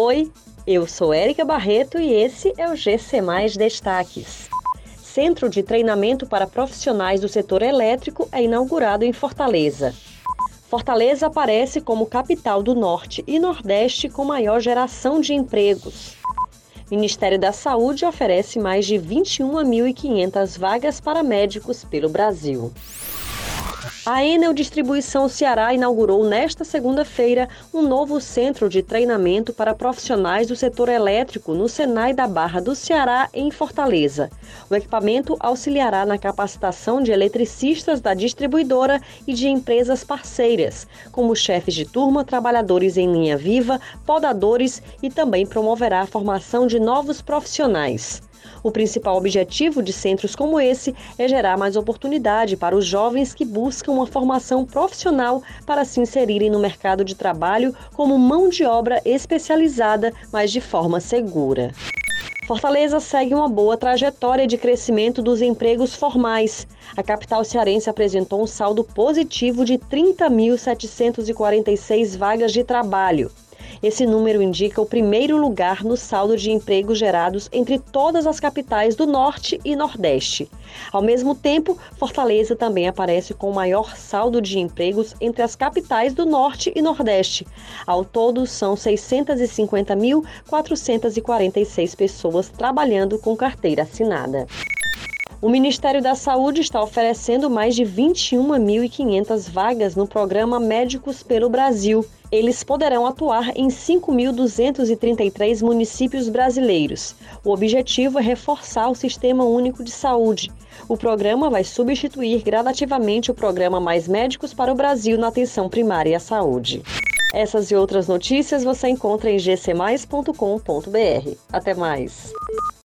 Oi, eu sou Érica Barreto e esse é o GC Mais Destaques. Centro de Treinamento para Profissionais do Setor Elétrico é inaugurado em Fortaleza. Fortaleza aparece como capital do Norte e Nordeste com maior geração de empregos. Ministério da Saúde oferece mais de 21.500 vagas para médicos pelo Brasil. A Enel Distribuição Ceará inaugurou nesta segunda-feira um novo centro de treinamento para profissionais do setor elétrico no Senai da Barra do Ceará, em Fortaleza. O equipamento auxiliará na capacitação de eletricistas da distribuidora e de empresas parceiras, como chefes de turma, trabalhadores em linha viva, podadores e também promoverá a formação de novos profissionais. O principal objetivo de centros como esse é gerar mais oportunidade para os jovens que buscam uma formação profissional para se inserirem no mercado de trabalho como mão de obra especializada, mas de forma segura. Fortaleza segue uma boa trajetória de crescimento dos empregos formais. A capital cearense apresentou um saldo positivo de 30.746 vagas de trabalho. Esse número indica o primeiro lugar no saldo de empregos gerados entre todas as capitais do Norte e Nordeste. Ao mesmo tempo, Fortaleza também aparece com o maior saldo de empregos entre as capitais do Norte e Nordeste. Ao todo, são 650.446 pessoas trabalhando com carteira assinada. O Ministério da Saúde está oferecendo mais de 21.500 vagas no programa Médicos pelo Brasil. Eles poderão atuar em 5.233 municípios brasileiros. O objetivo é reforçar o Sistema Único de Saúde. O programa vai substituir gradativamente o programa Mais Médicos para o Brasil na atenção primária à saúde. Essas e outras notícias você encontra em gcmais.com.br. Até mais!